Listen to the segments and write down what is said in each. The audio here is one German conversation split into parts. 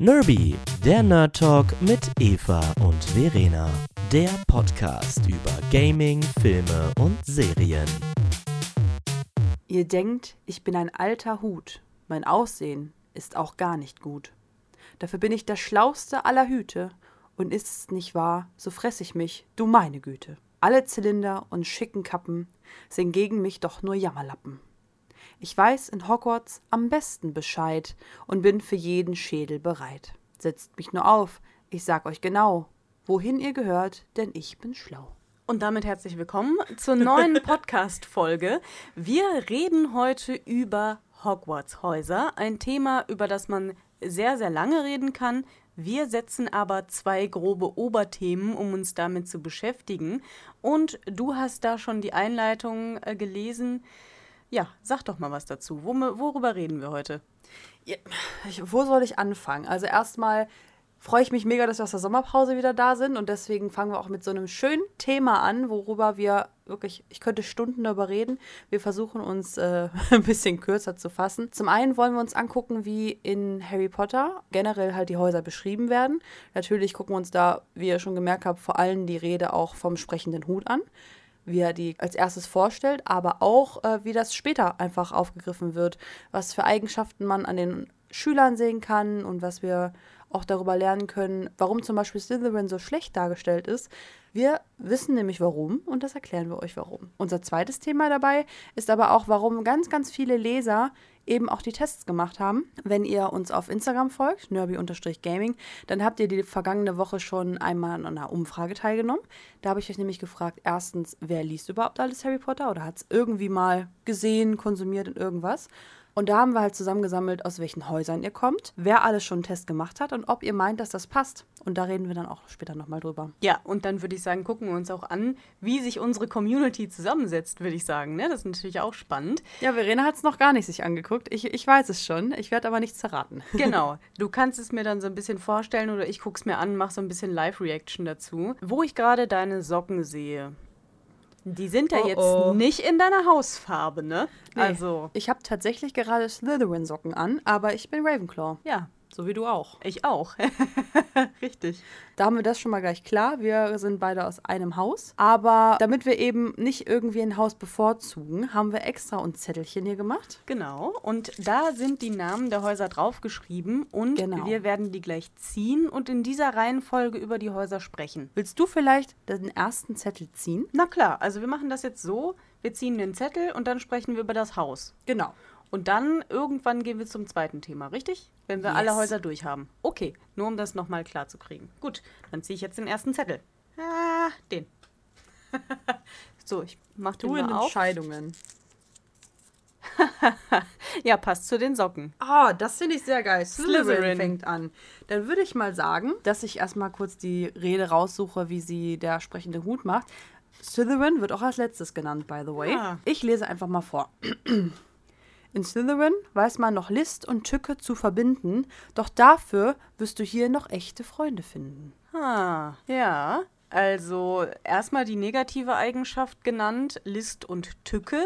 Nerby, der Nerd Talk mit Eva und Verena. Der Podcast über Gaming, Filme und Serien. Ihr denkt, ich bin ein alter Hut. Mein Aussehen ist auch gar nicht gut. Dafür bin ich der schlauste aller Hüte. Und ist es nicht wahr, so fress ich mich, du meine Güte. Alle Zylinder und schicken Kappen sind gegen mich doch nur Jammerlappen. Ich weiß in Hogwarts am besten Bescheid und bin für jeden Schädel bereit. Setzt mich nur auf, ich sag euch genau, wohin ihr gehört, denn ich bin schlau. Und damit herzlich willkommen zur neuen Podcast-Folge. Wir reden heute über Hogwarts-Häuser, ein Thema, über das man sehr, sehr lange reden kann. Wir setzen aber zwei grobe Oberthemen, um uns damit zu beschäftigen. Und du hast da schon die Einleitung äh, gelesen. Ja, sag doch mal was dazu. worüber reden wir heute? Ja, wo soll ich anfangen? Also erstmal freue ich mich mega, dass wir aus der Sommerpause wieder da sind und deswegen fangen wir auch mit so einem schönen Thema an, worüber wir wirklich, ich könnte Stunden darüber reden. Wir versuchen uns äh, ein bisschen kürzer zu fassen. Zum einen wollen wir uns angucken, wie in Harry Potter generell halt die Häuser beschrieben werden. Natürlich gucken wir uns da, wie ihr schon gemerkt habt, vor allem die Rede auch vom sprechenden Hut an wie er die als erstes vorstellt, aber auch, äh, wie das später einfach aufgegriffen wird, was für Eigenschaften man an den Schülern sehen kann und was wir auch darüber lernen können, warum zum Beispiel Slytherin so schlecht dargestellt ist. Wir wissen nämlich warum und das erklären wir euch warum. Unser zweites Thema dabei ist aber auch, warum ganz, ganz viele Leser eben auch die Tests gemacht haben. Wenn ihr uns auf Instagram folgt, nerby-gaming, dann habt ihr die vergangene Woche schon einmal an einer Umfrage teilgenommen. Da habe ich euch nämlich gefragt, erstens, wer liest überhaupt alles Harry Potter oder hat es irgendwie mal gesehen, konsumiert in irgendwas? Und da haben wir halt zusammengesammelt, aus welchen Häusern ihr kommt, wer alles schon einen Test gemacht hat und ob ihr meint, dass das passt. Und da reden wir dann auch später nochmal drüber. Ja, und dann würde ich sagen, gucken wir uns auch an, wie sich unsere Community zusammensetzt, würde ich sagen. Ne? Das ist natürlich auch spannend. Ja, Verena hat es noch gar nicht sich angeguckt. Ich, ich weiß es schon. Ich werde aber nichts verraten. Genau. Du kannst es mir dann so ein bisschen vorstellen oder ich gucke es mir an, mache so ein bisschen Live-Reaction dazu. Wo ich gerade deine Socken sehe. Die sind ja oh, jetzt oh. nicht in deiner Hausfarbe, ne? Nee. Also. Ich habe tatsächlich gerade Slytherin-Socken an, aber ich bin Ravenclaw. Ja, so wie du auch. Ich auch. Richtig. Da haben wir das schon mal gleich klar. Wir sind beide aus einem Haus. Aber damit wir eben nicht irgendwie ein Haus bevorzugen, haben wir extra uns Zettelchen hier gemacht. Genau. Und da sind die Namen der Häuser draufgeschrieben. Und genau. wir werden die gleich ziehen und in dieser Reihenfolge über die Häuser sprechen. Willst du vielleicht den ersten Zettel ziehen? Na klar. Also wir machen das jetzt so. Wir ziehen den Zettel und dann sprechen wir über das Haus. Genau. Und dann irgendwann gehen wir zum zweiten Thema, richtig? Wenn wir yes. alle Häuser durch haben. Okay, nur um das nochmal klar zu kriegen. Gut, dann ziehe ich jetzt den ersten Zettel. Ah, den. so, ich mach den du mal in auf. Entscheidungen. ja, passt zu den Socken. Ah, oh, das finde ich sehr geil. Slytherin, Slytherin fängt an. Dann würde ich mal sagen, dass ich erstmal kurz die Rede raussuche, wie sie der sprechende Hut macht. Slytherin wird auch als letztes genannt, by the way. Ah. Ich lese einfach mal vor. In Slytherin weiß man noch List und Tücke zu verbinden, doch dafür wirst du hier noch echte Freunde finden. Ah, ja. Also erstmal die negative Eigenschaft genannt, List und Tücke.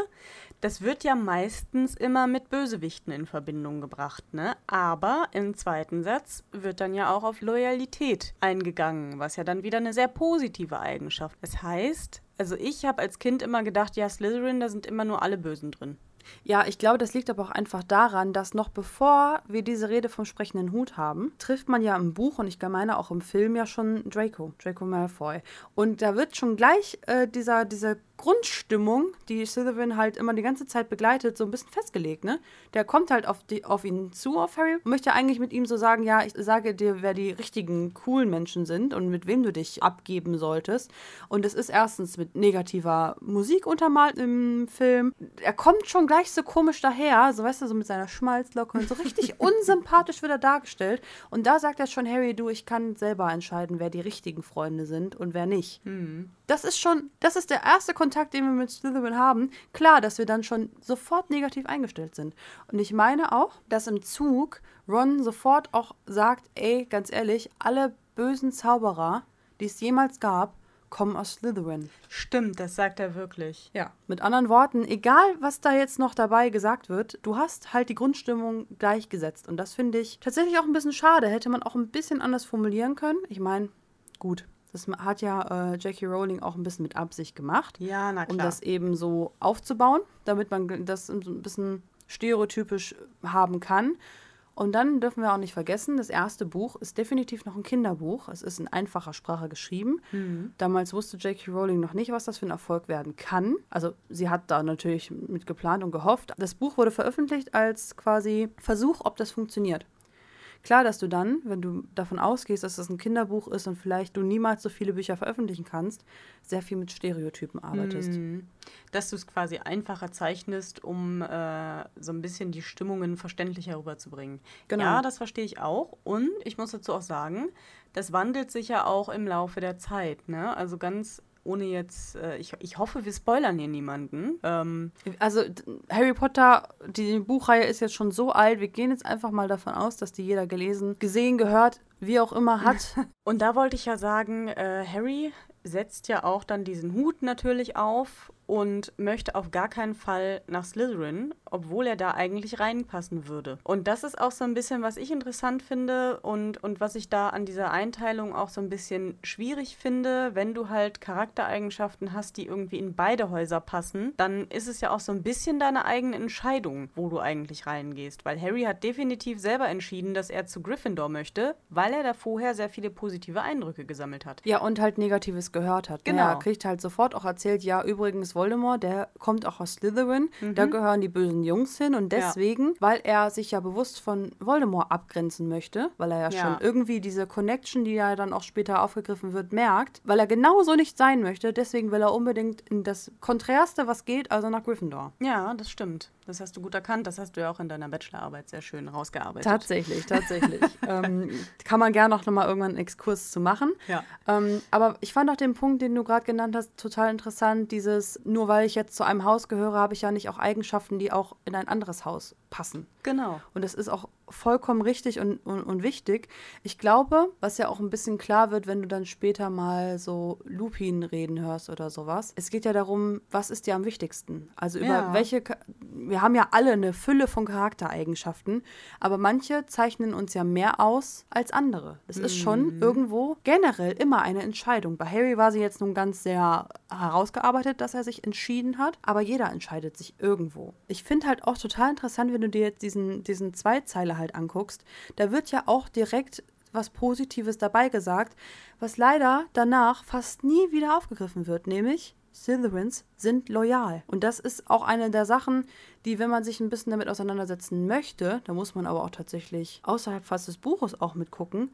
Das wird ja meistens immer mit Bösewichten in Verbindung gebracht, ne? Aber im zweiten Satz wird dann ja auch auf Loyalität eingegangen, was ja dann wieder eine sehr positive Eigenschaft. Das heißt, also ich habe als Kind immer gedacht, ja, Slytherin, da sind immer nur alle Bösen drin. Ja, ich glaube, das liegt aber auch einfach daran, dass noch bevor wir diese Rede vom sprechenden Hut haben, trifft man ja im Buch und ich meine auch im Film ja schon Draco, Draco Malfoy. Und da wird schon gleich äh, dieser, dieser Grundstimmung, die Slytherin halt immer die ganze Zeit begleitet, so ein bisschen festgelegt, ne? Der kommt halt auf, die, auf ihn zu, auf Harry, und möchte eigentlich mit ihm so sagen, ja, ich sage dir, wer die richtigen, coolen Menschen sind und mit wem du dich abgeben solltest. Und es ist erstens mit negativer Musik untermalt im Film. Er kommt schon gleich so komisch daher, so weißt du, so mit seiner Schmalzlocke und so richtig unsympathisch wird er dargestellt. Und da sagt er schon, Harry, du, ich kann selber entscheiden, wer die richtigen Freunde sind und wer nicht. Mhm. Das ist schon, das ist der erste Kontakt Kontakt, den wir mit Slytherin haben, klar, dass wir dann schon sofort negativ eingestellt sind. Und ich meine auch, dass im Zug Ron sofort auch sagt, ey, ganz ehrlich, alle bösen Zauberer, die es jemals gab, kommen aus Slytherin. Stimmt, das sagt er wirklich. Ja. Mit anderen Worten, egal was da jetzt noch dabei gesagt wird, du hast halt die Grundstimmung gleichgesetzt. Und das finde ich tatsächlich auch ein bisschen schade. Hätte man auch ein bisschen anders formulieren können. Ich meine, gut. Das hat ja äh, Jackie Rowling auch ein bisschen mit Absicht gemacht. Ja, na Um klar. das eben so aufzubauen, damit man das so ein bisschen stereotypisch haben kann. Und dann dürfen wir auch nicht vergessen, das erste Buch ist definitiv noch ein Kinderbuch. Es ist in einfacher Sprache geschrieben. Damals wusste J.K. Rowling noch nicht, was das für ein Erfolg werden kann. Also sie hat da natürlich mit geplant und gehofft. Das Buch wurde veröffentlicht als quasi Versuch, ob das funktioniert. Klar, dass du dann, wenn du davon ausgehst, dass das ein Kinderbuch ist und vielleicht du niemals so viele Bücher veröffentlichen kannst, sehr viel mit Stereotypen arbeitest. Mhm. Dass du es quasi einfacher zeichnest, um äh, so ein bisschen die Stimmungen verständlicher rüberzubringen. Genau. Ja, das verstehe ich auch. Und ich muss dazu auch sagen, das wandelt sich ja auch im Laufe der Zeit. Ne? Also ganz ohne jetzt, äh, ich, ich hoffe, wir spoilern hier niemanden. Ähm, Also Harry Potter, die Buchreihe ist jetzt schon so alt, wir gehen jetzt einfach mal davon aus, dass die jeder gelesen, gesehen, gehört, wie auch immer hat. Und da wollte ich ja sagen, äh, Harry setzt ja auch dann diesen Hut natürlich auf und möchte auf gar keinen Fall nach Slytherin, obwohl er da eigentlich reinpassen würde. Und das ist auch so ein bisschen, was ich interessant finde und, und was ich da an dieser Einteilung auch so ein bisschen schwierig finde. Wenn du halt Charaktereigenschaften hast, die irgendwie in beide Häuser passen, dann ist es ja auch so ein bisschen deine eigene Entscheidung, wo du eigentlich reingehst. Weil Harry hat definitiv selber entschieden, dass er zu Gryffindor möchte, weil er da vorher sehr viele positive Eindrücke gesammelt hat. Ja, und halt Negatives gehört hat. Genau. Er kriegt halt sofort auch erzählt, ja, übrigens Voldemort, der kommt auch aus Slytherin, da gehören die bösen Jungs hin und Ja. deswegen, weil er sich ja bewusst von Voldemort abgrenzen möchte, weil er ja, Ja. schon irgendwie diese Connection, die ja dann auch später aufgegriffen wird, merkt, weil er genauso nicht sein möchte, deswegen will er unbedingt in das Konträrste, was geht, also nach Gryffindor. Ja, das stimmt. Das hast du gut erkannt. Das hast du ja auch in deiner Bachelorarbeit sehr schön rausgearbeitet. Tatsächlich, tatsächlich. ähm, kann man gerne noch mal irgendwann einen Exkurs zu machen. Ja. Ähm, aber ich fand auch den Punkt, den du gerade genannt hast, total interessant. Dieses, nur weil ich jetzt zu einem Haus gehöre, habe ich ja nicht auch Eigenschaften, die auch in ein anderes Haus passen. Genau. Und das ist auch vollkommen richtig und, und, und wichtig. Ich glaube, was ja auch ein bisschen klar wird, wenn du dann später mal so Lupin reden hörst oder sowas. Es geht ja darum, was ist dir am wichtigsten? Also über Ja. welche, wir haben ja alle eine Fülle von Charaktereigenschaften, aber manche zeichnen uns ja mehr aus als andere. Es ist schon irgendwo generell immer eine Entscheidung. Bei Harry war sie jetzt nun ganz sehr herausgearbeitet, dass er sich entschieden hat, aber jeder entscheidet sich irgendwo. Ich finde halt auch total interessant, wenn du dir jetzt diesen, diesen Zweizeiler halt anguckst, da wird ja auch direkt was Positives dabei gesagt, was leider danach fast nie wieder aufgegriffen wird, nämlich Slytherins sind loyal. Und das ist auch eine der Sachen, die, wenn man sich ein bisschen damit auseinandersetzen möchte, da muss man aber auch tatsächlich außerhalb fast des Buches auch mitgucken,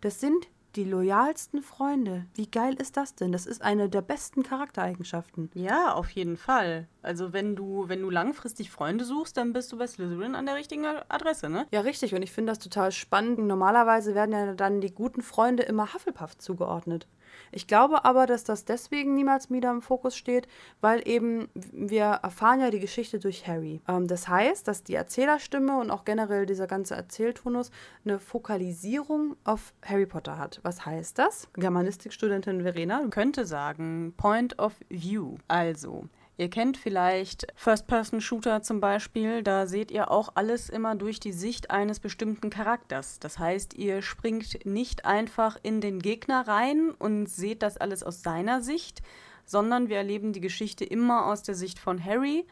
das sind die loyalsten Freunde. Wie geil ist das denn? Das ist eine der besten Charaktereigenschaften. Ja, auf jeden Fall. Also wenn du, wenn du langfristig Freunde suchst, dann bist du bei Slytherin an der richtigen Adresse, ne? Ja, richtig. Und ich finde das total spannend. Normalerweise werden ja dann die guten Freunde immer Hufflepuff zugeordnet. Ich glaube aber, dass das deswegen niemals wieder im Fokus steht, weil eben wir erfahren ja die Geschichte durch Harry. Ähm, das heißt, dass die Erzählerstimme und auch generell dieser ganze Erzähltonus eine Fokalisierung auf Harry Potter hat. Was heißt das? Germanistikstudentin Verena, könnte sagen Point of View. Also, ihr kennt vielleicht First-Person-Shooter zum Beispiel. Da seht ihr auch alles immer durch die Sicht eines bestimmten Charakters. Das heißt, ihr springt nicht einfach in den Gegner rein und seht das alles aus seiner Sicht, sondern wir erleben die Geschichte immer aus der Sicht von Harry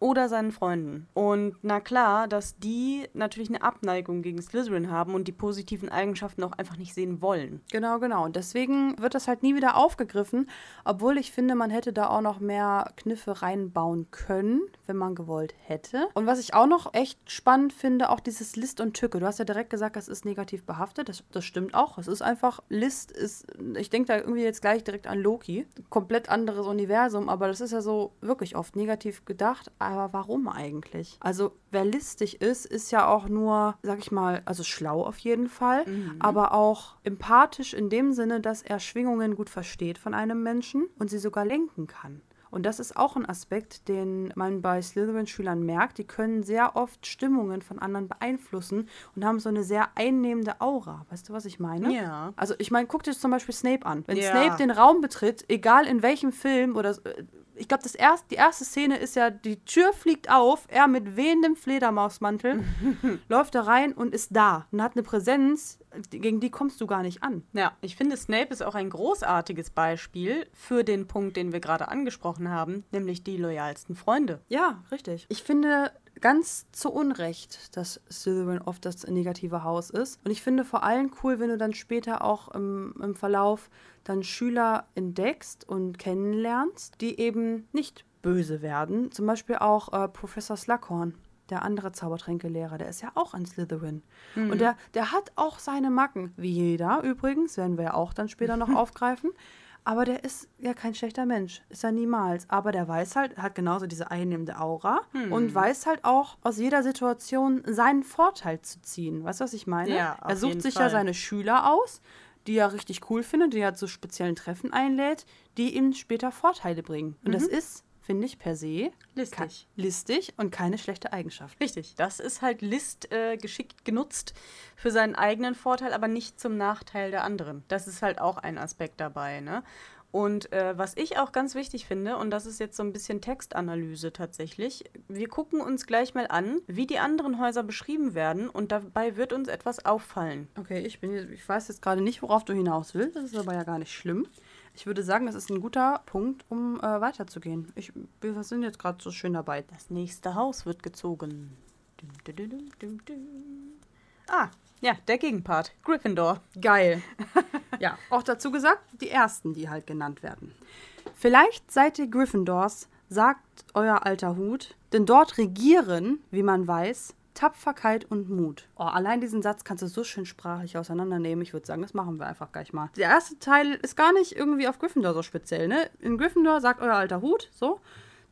oder seinen Freunden. Und na klar, dass die natürlich eine Abneigung gegen Slytherin haben und die positiven Eigenschaften auch einfach nicht sehen wollen. Genau, genau. Und deswegen wird das halt nie wieder aufgegriffen, obwohl ich finde, man hätte da auch noch mehr Kniffe reinbauen können, wenn man gewollt hätte. Und was ich auch noch echt spannend finde, auch dieses List und Tücke. Du hast ja direkt gesagt, das ist negativ behaftet. Das, das stimmt auch. Es ist einfach, List ist, ich denke da irgendwie jetzt gleich direkt an Loki. Komplett anderes Universum, aber das ist ja so wirklich oft negativ gedacht. Aber warum eigentlich? Also, wer listig ist, ist ja auch nur, sag ich mal, also schlau auf jeden Fall, aber auch empathisch in dem Sinne, dass er Schwingungen gut versteht von einem Menschen und sie sogar lenken kann. Und das ist auch ein Aspekt, den man bei Slytherin-Schülern merkt. Die können sehr oft Stimmungen von anderen beeinflussen und haben so eine sehr einnehmende Aura. Weißt du, was ich meine? Ja. Also ich meine, guck dir zum Beispiel Snape an. Wenn Ja. Snape den Raum betritt, egal in welchem Film oder äh, ich glaube, das erst, die erste Szene ist ja, die Tür fliegt auf, er mit wehendem Fledermausmantel läuft da rein und ist da und hat eine Präsenz, gegen die kommst du gar nicht an. Ja, ich finde, Snape ist auch ein großartiges Beispiel für den Punkt, den wir gerade angesprochen haben, nämlich die loyalsten Freunde. Ja, richtig. Ich finde ganz zu Unrecht, dass Slytherin oft das negative Haus ist. Und ich finde vor allem cool, wenn du dann später auch im, im Verlauf dann Schüler entdeckst und kennenlernst, die eben nicht böse werden. Zum Beispiel auch äh, Professor Slughorn. Der andere Zaubertränkelehrer, der ist ja auch ein Slytherin. Und der, der hat auch seine Macken, wie jeder übrigens, werden wir ja auch dann später noch aufgreifen. Aber der ist ja kein schlechter Mensch. Ist er niemals. Aber der weiß halt, hat genauso diese einnehmende Aura und weiß halt auch aus jeder Situation seinen Vorteil zu ziehen. Weißt du, was ich meine? Ja, er sucht sich Fall. ja seine Schüler aus, die er richtig cool findet, die er zu speziellen Treffen einlädt, die ihm später Vorteile bringen. Und das ist, finde ich, per se Listig. listig und keine schlechte Eigenschaft. Richtig. Das ist halt List äh, geschickt genutzt für seinen eigenen Vorteil, aber nicht zum Nachteil der anderen. Das ist halt auch ein Aspekt dabei, ne? Und äh, was ich auch ganz wichtig finde, und das ist jetzt so ein bisschen Textanalyse tatsächlich, wir gucken uns gleich mal an, wie die anderen Häuser beschrieben werden und dabei wird uns etwas auffallen. Okay, ich, bin, jetzt- ich weiß jetzt gerade nicht, worauf du hinaus willst. Das ist aber ja gar nicht schlimm. Ich würde sagen, das ist ein guter Punkt, um äh, weiterzugehen. Ich, wir sind jetzt gerade so schön dabei. Das nächste Haus wird gezogen. Dum, dum, dum. Ah, ja, der Gegenpart. Gryffindor. Geil. ja, auch dazu gesagt, die ersten, die halt genannt werden. Vielleicht seid ihr Gryffindors, sagt euer alter Hut, denn dort regieren, wie man weiß, Tapferkeit und Mut. Oh, allein diesen Satz kannst du so schön sprachlich auseinandernehmen. Ich würde sagen, das machen wir einfach gleich mal. Der erste Teil ist gar nicht irgendwie auf Gryffindor so speziell, ne? In Gryffindor sagt euer alter Hut, so.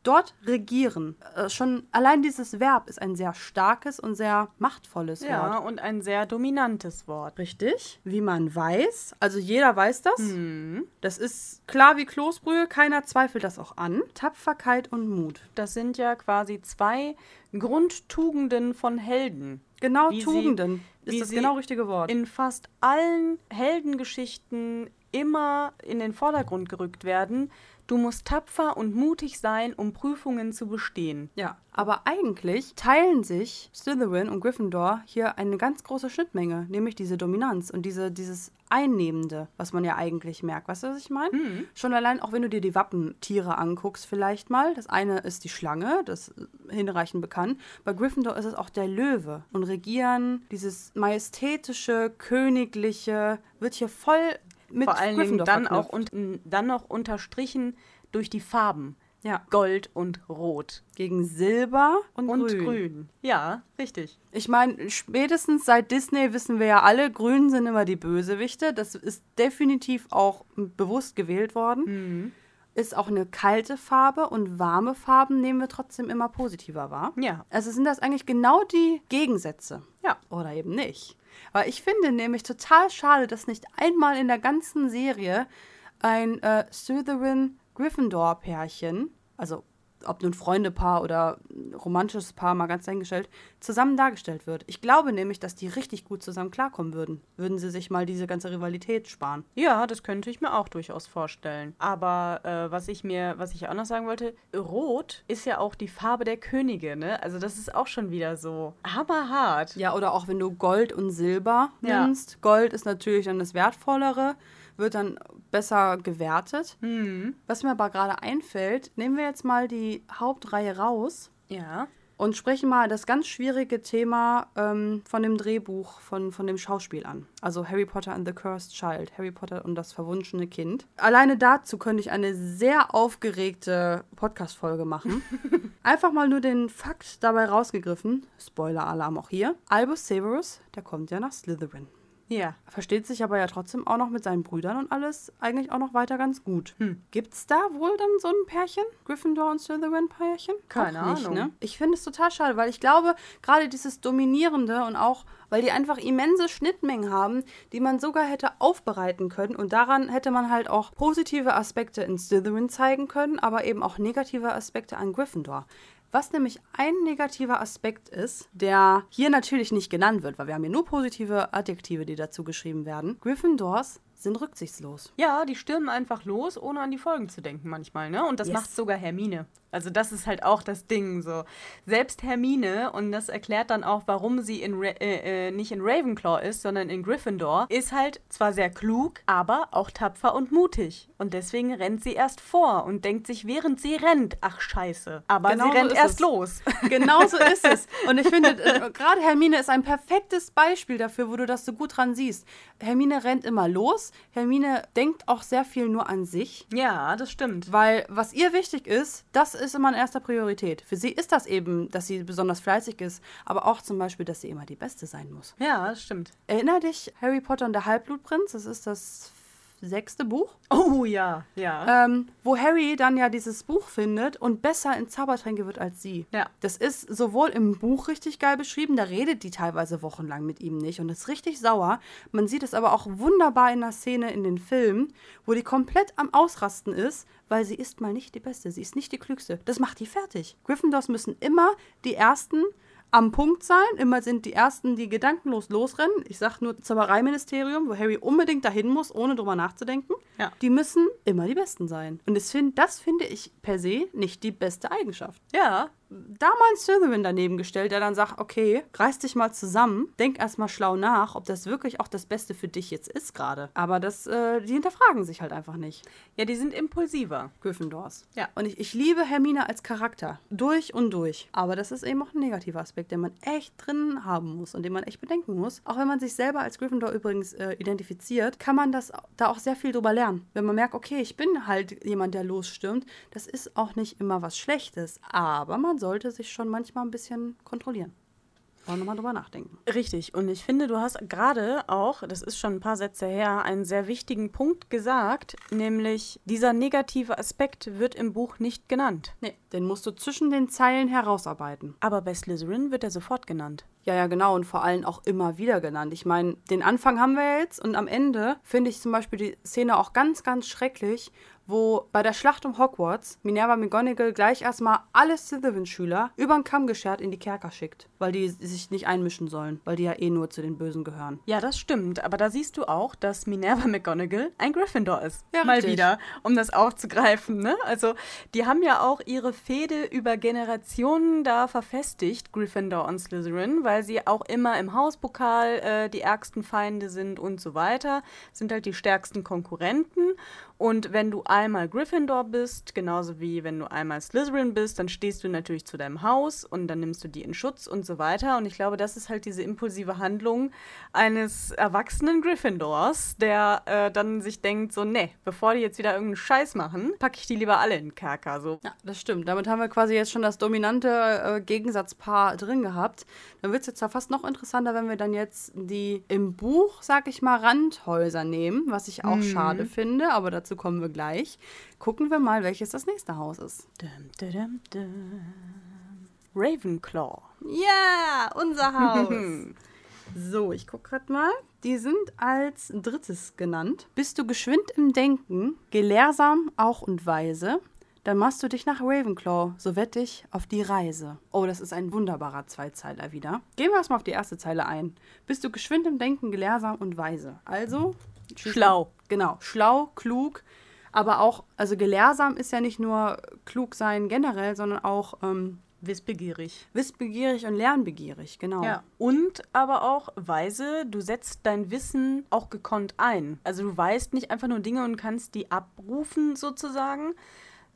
Dort regieren. Äh, schon allein dieses Verb ist ein sehr starkes und sehr machtvolles Wort. Ja, und ein sehr dominantes Wort. Richtig, wie man weiß. Also jeder weiß das. Mhm. Das ist klar wie Kloßbrühe, keiner zweifelt das auch an. Tapferkeit und Mut. Das sind ja quasi zwei Grundtugenden von Helden. Genau, Wie sie- Tugenden wie ist das sie genau richtige Wort. In fast allen Heldengeschichten immer in den Vordergrund gerückt werden. Du musst tapfer und mutig sein, um Prüfungen zu bestehen. ja, aber eigentlich teilen sich Slytherin und Gryffindor hier eine ganz große Schnittmenge, nämlich diese Dominanz und diese, dieses Einnehmende, was man ja eigentlich merkt. Weißt du, was ich meine? Schon allein, auch wenn du dir die Wappentiere anguckst, vielleicht mal. Das eine ist die Schlange, das ist hinreichend bekannt. Bei Gryffindor ist es auch der Löwe. Und Regieren, dieses majestätische, königliche, wird hier voll mit Vor allen Dingen Gryffindor dann verknüpft. auch und, dann noch unterstrichen durch die Farben. Ja, Gold und Rot. gegen Silber und, Und Grün. grün. Ja, richtig. Ich meine, spätestens seit Disney wissen wir ja alle, Grün sind immer die Bösewichte. Das ist definitiv auch bewusst gewählt worden. Mhm. Ist auch eine kalte Farbe und warme Farben nehmen wir trotzdem immer positiver wahr. Ja. Also sind das eigentlich genau die Gegensätze. Ja. Oder eben nicht. Weil ich finde nämlich total schade, dass nicht einmal in der ganzen Serie ein äh, Slytherin-Gryffindor-Pärchen, also ob nun Freundepaar oder romantisches Paar, mal ganz dahingestellt, zusammen dargestellt wird. Ich glaube nämlich, dass die richtig gut zusammen klarkommen würden. Würden sie sich mal diese ganze Rivalität sparen. Ja, das könnte ich mir auch durchaus vorstellen. Aber äh, was ich mir, was ich auch noch sagen wollte, Rot ist ja auch die Farbe der Könige, ne? Also das ist auch schon wieder so hammerhart. Ja, oder auch wenn du Gold und Silber Ja. nimmst. Gold ist natürlich dann das Wertvollere, wird dann besser gewertet. Mhm. Was mir aber gerade einfällt, nehmen wir jetzt mal die Hauptreihe raus Ja. und sprechen mal das ganz schwierige Thema ähm, von dem Drehbuch, von, von dem Schauspiel an. Also Harry Potter and the Cursed Child, Harry Potter und das verwunschene Kind. Alleine dazu könnte ich eine sehr aufgeregte Podcast-Folge machen. Einfach mal nur den Fakt dabei rausgegriffen, Spoiler-Alarm auch hier. Albus Severus, der kommt ja nach Slytherin. Ja. Versteht sich aber ja trotzdem auch noch mit seinen Brüdern und alles eigentlich auch noch weiter ganz gut. Hm. Gibt's da wohl dann so ein Pärchen? Gryffindor und Slytherin-Pärchen? Keine nicht, Ahnung. Ne? Ich finde es total schade, weil ich glaube, gerade dieses Dominierende und auch, weil die einfach immense Schnittmengen haben, die man sogar hätte aufbereiten können und daran hätte man halt auch positive Aspekte in Slytherin zeigen können, aber eben auch negative Aspekte an Gryffindor. Was nämlich ein negativer Aspekt ist, der hier natürlich nicht genannt wird, weil wir haben hier nur positive Adjektive, die dazu geschrieben werden. Gryffindors sind rücksichtslos. Ja, die stürmen einfach los, ohne an die Folgen zu denken manchmal, ne? Und das Yes. macht sogar Hermine. Also das ist halt auch das Ding so. Selbst Hermine, und das erklärt dann auch, warum sie in Ra äh, äh, nicht in Ravenclaw ist, sondern in Gryffindor, ist halt zwar sehr klug, aber auch tapfer und mutig. Und deswegen rennt sie erst vor und denkt sich, während sie rennt, ach scheiße. Aber Genau sie so rennt ist erst es. los. Genau so ist es. Und ich finde, äh, gerade Hermine ist ein perfektes Beispiel dafür, wo du das so gut dran siehst. Hermine rennt immer los. Hermine denkt auch sehr viel nur an sich. ja, das stimmt. Weil was ihr wichtig ist, das ist immer an erster Priorität. Für sie ist das eben, dass sie besonders fleißig ist, aber auch zum Beispiel, dass sie immer die Beste sein muss. Ja, das stimmt. Erinner dich, Harry Potter und der Halbblutprinz, das ist das sechste Buch, Oh ja, ja. ähm, wo Harry dann ja dieses Buch findet und besser in Zaubertränke wird als sie. Ja. Das ist sowohl im Buch richtig geil beschrieben, da redet die teilweise wochenlang mit ihm nicht und ist richtig sauer. Man sieht es aber auch wunderbar in der Szene in den Filmen, wo die komplett am Ausrasten ist, weil sie ist mal nicht die Beste, sie ist nicht die Klügste. Das macht die fertig. Gryffindors müssen immer die Ersten am Punkt sein. Immer sind die Ersten, die gedankenlos losrennen. Ich sag nur Zaubereiministerium, wo Harry unbedingt dahin muss, ohne drüber nachzudenken. Ja. Die müssen immer die Besten sein. Und das, find, das finde ich per se nicht die beste Eigenschaft. Ja, Da mal ein Slytherin daneben gestellt, der dann sagt, okay, reiß dich mal zusammen, denk erstmal schlau nach, ob das wirklich auch das Beste für dich jetzt ist gerade. Aber das, äh, die hinterfragen sich halt einfach nicht. ja, die sind impulsiver. Gryffindors. Ja. Und ich, ich liebe Hermine als Charakter. Durch und durch. Aber das ist eben auch ein negativer Aspekt, den man echt drin haben muss und den man echt bedenken muss. Auch wenn man sich selber als Gryffindor übrigens äh, identifiziert, kann man das da auch sehr viel drüber lernen. Wenn man merkt, okay, ich bin halt jemand, der losstürmt, das ist auch nicht immer was Schlechtes. Aber man sollte sich schon manchmal ein bisschen kontrollieren. Auch nochmal drüber nachdenken. Richtig. Und ich finde, du hast gerade auch, das ist schon ein paar Sätze her, einen sehr wichtigen Punkt gesagt, nämlich dieser negative Aspekt wird im Buch nicht genannt. Nee, den musst du zwischen den Zeilen herausarbeiten. Aber bei Slytherin wird er sofort genannt. Ja, ja, genau. Und vor allem auch immer wieder genannt. Ich meine, den Anfang haben wir jetzt und am Ende finde ich zum Beispiel die Szene auch ganz, ganz schrecklich, wo bei der Schlacht um Hogwarts Minerva McGonagall gleich erstmal alle Slytherin-Schüler über den Kamm geschert in die Kerker schickt, weil die sich nicht einmischen sollen, weil die ja eh nur zu den Bösen gehören. Ja, das stimmt. Aber da siehst du auch, dass Minerva McGonagall ein Gryffindor ist. Ja, Mal richtig. wieder, um das aufzugreifen. Ne? Also, die haben ja auch ihre Fehde über Generationen da verfestigt, Gryffindor und Slytherin, weil sie auch immer im Hauspokal äh, die ärgsten Feinde sind und so weiter. Sind halt die stärksten Konkurrenten. Und wenn du einmal Gryffindor bist, genauso wie wenn du einmal Slytherin bist, dann stehst du natürlich zu deinem Haus und dann nimmst du die in Schutz und so weiter. Und ich glaube, das ist halt diese impulsive Handlung eines erwachsenen Gryffindors, der äh, dann sich denkt, so, ne, bevor die jetzt wieder irgendeinen Scheiß machen, packe ich die lieber alle in den Kerker. So. Ja, das stimmt. Damit haben wir quasi jetzt schon das dominante äh, Gegensatzpaar drin gehabt. Dann wird es jetzt ja fast noch interessanter, wenn wir dann jetzt die im Buch, sag ich mal, Randhäuser nehmen, was ich auch schade finde, aber dazu kommen wir gleich. Gucken wir mal, welches das nächste Haus ist. Dum, dum, dum. Ravenclaw. Ja, unser Haus. so, ich gucke gerade mal. Die sind als drittes genannt. Bist du geschwind im Denken, gelehrsam auch und weise, dann machst du dich nach Ravenclaw, so wett ich, auf die Reise. Oh, das ist ein wunderbarer Zweizeiler wieder. Gehen wir erstmal auf die erste Zeile ein. Bist du geschwind im Denken, gelehrsam und weise. Also, Schlau. Genau, schlau, klug, aber auch, also gelehrsam ist ja nicht nur klug sein generell, sondern auch ähm, Wissbegierig. wissbegierig und lernbegierig, genau. Ja. Und aber auch weise, du setzt dein Wissen auch gekonnt ein. Also du weißt nicht einfach nur Dinge und kannst die abrufen sozusagen,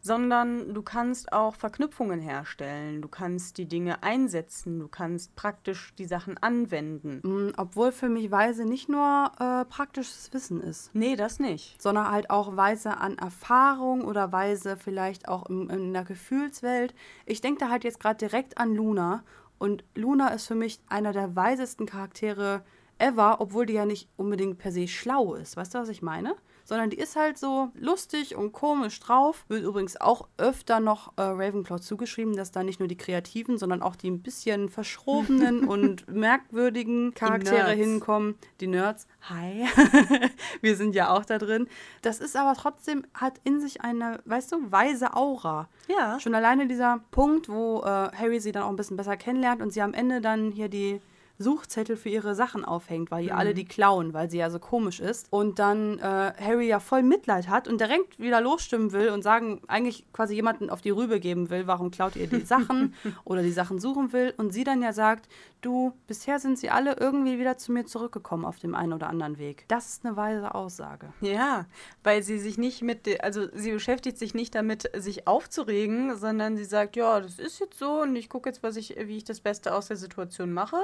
sondern du kannst auch Verknüpfungen herstellen, du kannst die Dinge einsetzen, du kannst praktisch die Sachen anwenden. Mm, Obwohl für mich Weise nicht nur äh, praktisches Wissen ist, Nee, das nicht. sondern halt auch Weise an Erfahrung oder Weise vielleicht auch im, in der Gefühlswelt. Ich denke da halt jetzt gerade direkt an Luna und Luna ist für mich einer der weisesten Charaktere ever, obwohl die ja nicht unbedingt per se schlau ist. Weißt du, was ich meine? Sondern die ist halt so lustig und komisch drauf. Wird übrigens auch öfter noch äh, Ravenclaw zugeschrieben, dass da nicht nur die kreativen, sondern auch die ein bisschen verschrobenen und merkwürdigen Charaktere hinkommen. Die Nerds. Hi. Wir sind ja auch da drin. Das ist aber trotzdem, hat in sich eine, weißt du, weise Aura. Ja. Schon alleine dieser Punkt, wo äh, Harry sie dann auch ein bisschen besser kennenlernt und sie am Ende dann hier die Suchzettel für ihre Sachen aufhängt, weil die alle die klauen, weil sie ja so komisch ist. Und dann äh, Harry ja voll Mitleid hat und direkt wieder losstimmen will und sagen, eigentlich quasi jemanden auf die Rübe geben will, warum klaut ihr die Sachen oder die Sachen suchen will. Und sie dann ja sagt, du, bisher sind sie alle irgendwie wieder zu mir zurückgekommen auf dem einen oder anderen Weg. Das ist eine weise Aussage. Ja, weil sie sich nicht mit, de- also sie beschäftigt sich nicht damit, sich aufzuregen, sondern sie sagt, ja, das ist jetzt so und ich gucke jetzt, was ich, wie ich das Beste aus der Situation mache.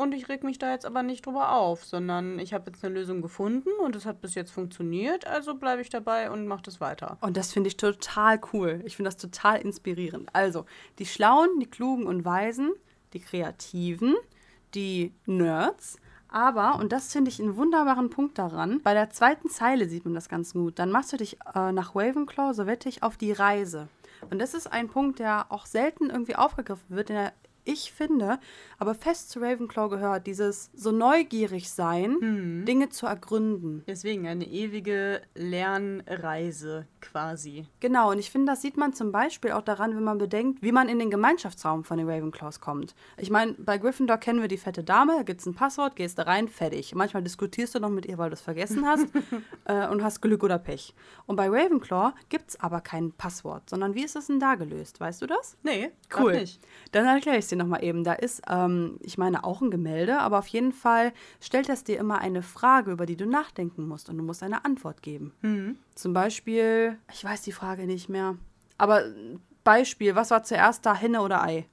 Und ich reg mich da jetzt aber nicht drüber auf, sondern ich habe jetzt eine Lösung gefunden und es hat bis jetzt funktioniert, also bleibe ich dabei und mache das weiter. Und das finde ich total cool. Ich finde das total inspirierend. Also, die Schlauen, die Klugen und Weisen, die Kreativen, die Nerds. Aber, und das finde ich einen wunderbaren Punkt daran, bei der zweiten Zeile sieht man das ganz gut. Dann machst du dich äh, nach Ravenclaw, so wette ich, auf die Reise. Und das ist ein Punkt, der auch selten irgendwie aufgegriffen wird, in der ich finde, aber fest zu Ravenclaw gehört, dieses so neugierig sein, Dinge zu ergründen. Deswegen eine ewige Lernreise quasi. Genau, und ich finde, das sieht man zum Beispiel auch daran, wenn man bedenkt, wie man in den Gemeinschaftsraum von den Ravenclaws kommt. Ich meine, bei Gryffindor kennen wir die fette Dame, da gibt es ein Passwort, gehst da rein, fertig. Manchmal diskutierst du noch mit ihr, weil du es vergessen hast äh, und hast Glück oder Pech. Und bei Ravenclaw gibt es aber kein Passwort, sondern wie ist das denn da gelöst? Weißt du das? Nee, Cool. nicht. Dann erkläre ich dir nochmal eben. Da ist, ähm, ich meine, auch ein Gemälde, aber auf jeden Fall stellt das dir immer eine Frage, über die du nachdenken musst und du musst eine Antwort geben. Zum Beispiel, ich weiß die Frage nicht mehr, aber Beispiel, was war zuerst da, Henne oder Ei?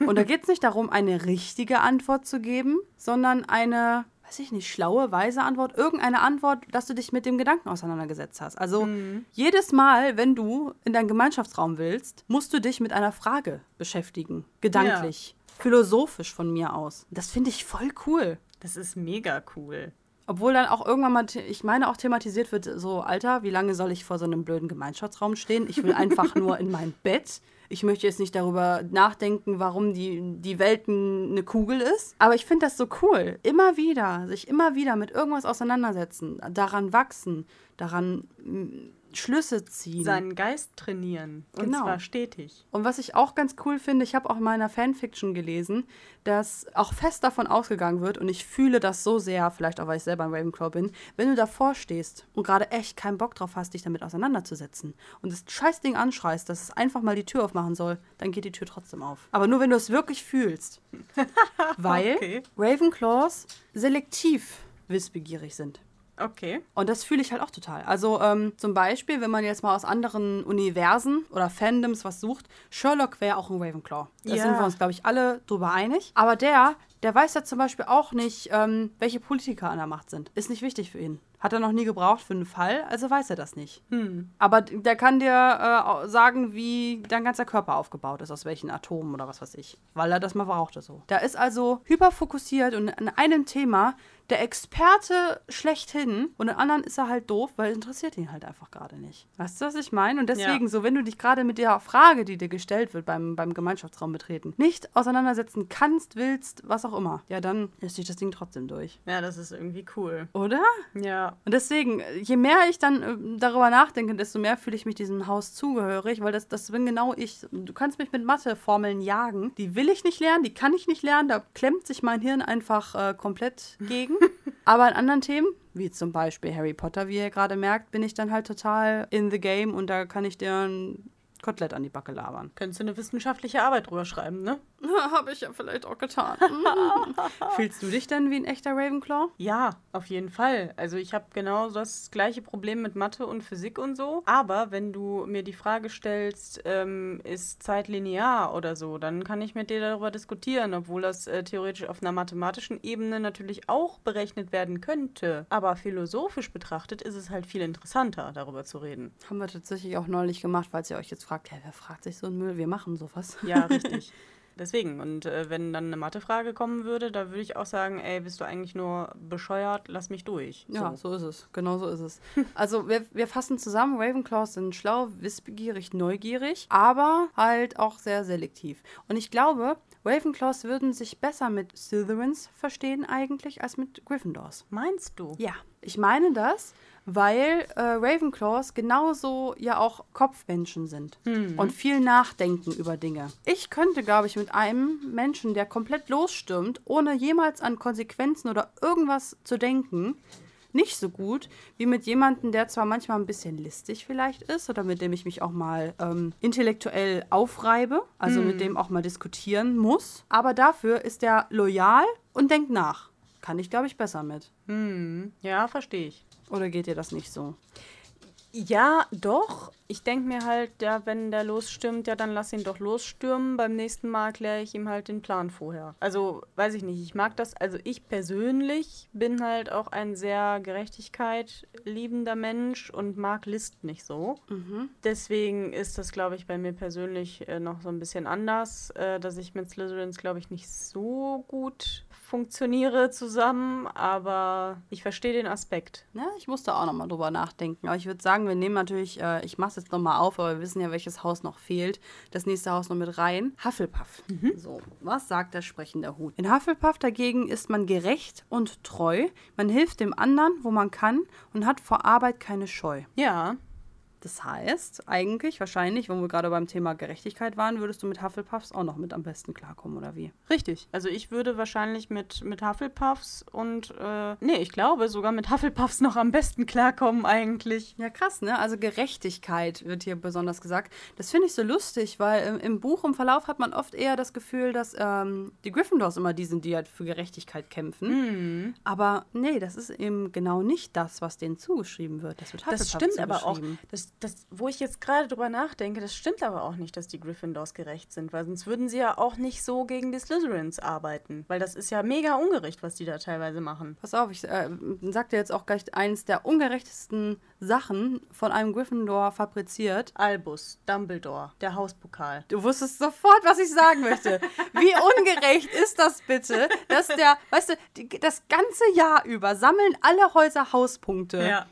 Und da geht es nicht darum, eine richtige Antwort zu geben, sondern eine, weiß ich nicht, schlaue, weise Antwort, irgendeine Antwort, dass du dich mit dem Gedanken auseinandergesetzt hast. Also jedes Mal, wenn du in deinen Gemeinschaftsraum willst, musst du dich mit einer Frage beschäftigen, gedanklich, philosophisch von mir aus. Das finde ich voll cool. Das ist mega cool. Obwohl dann auch irgendwann mal, ich meine, auch thematisiert wird, so, Alter, wie lange soll ich vor so einem blöden Gemeinschaftsraum stehen? Ich will einfach nur in mein Bett. Ich möchte jetzt nicht darüber nachdenken, warum die, die Welt eine Kugel ist. Aber ich finde das so cool. Immer wieder, sich immer wieder mit irgendwas auseinandersetzen, daran wachsen, daran Schlüsse ziehen. Seinen Geist trainieren. Und Genau. zwar stetig. Und was ich auch ganz cool finde, ich habe auch in meiner Fanfiction gelesen, dass auch fest davon ausgegangen wird, und ich fühle das so sehr, vielleicht auch weil ich selber ein Ravenclaw bin, wenn du davor stehst und gerade echt keinen Bock drauf hast, dich damit auseinanderzusetzen und das Scheißding anschreist, dass es einfach mal die Tür aufmachen soll, dann geht die Tür trotzdem auf. Aber nur wenn du es wirklich fühlst. weil Okay. Ravenclaws selektiv wissbegierig sind. Okay. Und das fühle ich halt auch total. Also ähm, zum Beispiel, wenn man jetzt mal aus anderen Universen oder Fandoms was sucht, Sherlock wäre auch ein Ravenclaw. Da Ja. sind wir uns, glaube ich, alle drüber einig. Aber der, der weiß ja zum Beispiel auch nicht, ähm, welche Politiker an der Macht sind. Ist nicht wichtig für ihn. Hat er noch nie gebraucht für einen Fall, also weiß er das nicht. Aber d- der kann dir äh, sagen, wie dein ganzer Körper aufgebaut ist, aus welchen Atomen oder was weiß ich. Weil er das mal brauchte so. Da ist also hyperfokussiert und an einem Thema der Experte schlechthin und in anderen ist er halt doof, weil interessiert ihn halt einfach gerade nicht. Weißt du, was ich meine? Und deswegen, Ja. so wenn du dich gerade mit der Frage, die dir gestellt wird beim, beim Gemeinschaftsraum betreten, nicht auseinandersetzen kannst, willst, was auch immer, ja, dann ist sich das Ding trotzdem durch. Ja, das ist irgendwie cool. Oder? Ja. Und deswegen, je mehr ich dann äh, darüber nachdenke, desto mehr fühle ich mich diesem Haus zugehörig, weil das, das bin genau ich. Du kannst mich mit Matheformeln jagen. Die will ich nicht lernen, die kann ich nicht lernen. Da klemmt sich mein Hirn einfach äh, komplett gegen. Aber in anderen Themen, wie zum Beispiel Harry Potter, wie ihr gerade merkt, bin ich dann halt total in the game und da kann ich dir Kotelett an die Backe labern. Könntest du eine wissenschaftliche Arbeit drüber schreiben, ne? Habe ich ja vielleicht auch getan. Fühlst du dich denn wie ein echter Ravenclaw? Ja, auf jeden Fall. Also ich habe genau das gleiche Problem mit Mathe und Physik und so. Aber wenn du mir die Frage stellst, ähm, ist Zeit linear oder so, dann kann ich mit dir darüber diskutieren, obwohl das äh, theoretisch auf einer mathematischen Ebene natürlich auch berechnet werden könnte. Aber philosophisch betrachtet ist es halt viel interessanter, darüber zu reden. Haben wir tatsächlich auch neulich gemacht, falls ihr euch jetzt fragt, ja, wer fragt sich so ein Müll? Wir machen sowas. Ja, richtig. deswegen. Und äh, wenn dann eine Mathefrage kommen würde, da würde ich auch sagen, ey, bist du eigentlich nur bescheuert, lass mich durch. Ja, so, ist es. Genau so ist es. also wir, wir fassen zusammen, Ravenclaws sind schlau, wissbegierig, neugierig, aber halt auch sehr selektiv. Und ich glaube, Ravenclaws würden sich besser mit Slytherins verstehen eigentlich als mit Gryffindors. Meinst du? Ja, ich meine das, weil äh, Ravenclaws genauso ja auch Kopfmenschen sind und viel nachdenken über Dinge. Ich könnte, glaube ich, mit einem Menschen, der komplett losstürmt, ohne jemals an Konsequenzen oder irgendwas zu denken, nicht so gut wie mit jemandem, der zwar manchmal ein bisschen listig vielleicht ist oder mit dem ich mich auch mal ähm, intellektuell aufreibe, also mit dem auch mal diskutieren muss, aber dafür ist er loyal und denkt nach. Kann ich, glaube ich, besser mit. Hm, ja, verstehe ich. Oder geht dir das nicht so? Ja, doch. Ich denke mir halt, ja, wenn der losstürmt, ja, dann lass ihn doch losstürmen. Beim nächsten Mal erkläre ich ihm halt den Plan vorher. Also, weiß ich nicht, ich mag das. Also, ich persönlich bin halt auch ein sehr Gerechtigkeit liebender Mensch und mag List nicht so. Deswegen ist das, glaube ich, bei mir persönlich äh, noch so ein bisschen anders, äh, dass ich mit Slytherins, glaube ich, nicht so gut funktioniere zusammen, aber ich verstehe den Aspekt. Ja, ich musste auch nochmal drüber nachdenken. Aber ich würde sagen, wir nehmen natürlich, äh, ich mache es jetzt nochmal auf, aber wir wissen ja, welches Haus noch fehlt. Das nächste Haus noch mit rein. Hufflepuff. So, was sagt der sprechende Hut? In Hufflepuff dagegen ist man gerecht und treu. Man hilft dem anderen, wo man kann und hat vor Arbeit keine Scheu. Ja, Das heißt, eigentlich, wahrscheinlich, wenn wir gerade beim Thema Gerechtigkeit waren, würdest du mit Hufflepuffs auch noch mit am besten klarkommen, oder wie? Richtig. Also ich würde wahrscheinlich mit, mit Hufflepuffs und, äh, nee, ich glaube sogar mit Hufflepuffs noch am besten klarkommen eigentlich. Ja, krass, ne? Also Gerechtigkeit wird hier besonders gesagt. Das finde ich so lustig, weil im, im Buch, im Verlauf hat man oft eher das Gefühl, dass ähm, die Gryffindors immer die sind, die halt für Gerechtigkeit kämpfen. Aber nee, das ist eben genau nicht das, was denen zugeschrieben wird. Das wird Das Hufflepuff stimmt aber auch. zugeschrieben. Das, das, wo ich jetzt gerade drüber nachdenke, das stimmt aber auch nicht, dass die Gryffindors gerecht sind, weil sonst würden sie ja auch nicht so gegen die Slytherins arbeiten. Weil das ist ja mega ungerecht, was die da teilweise machen. Pass auf, ich äh, sag dir jetzt auch gleich eins der ungerechtesten Sachen von einem Gryffindor fabriziert. Albus, Dumbledore, der Hauspokal. Du wusstest sofort, was ich sagen möchte. Wie ungerecht ist das bitte, dass der, weißt du, die, das ganze Jahr über sammeln alle Häuser Hauspunkte. Ja.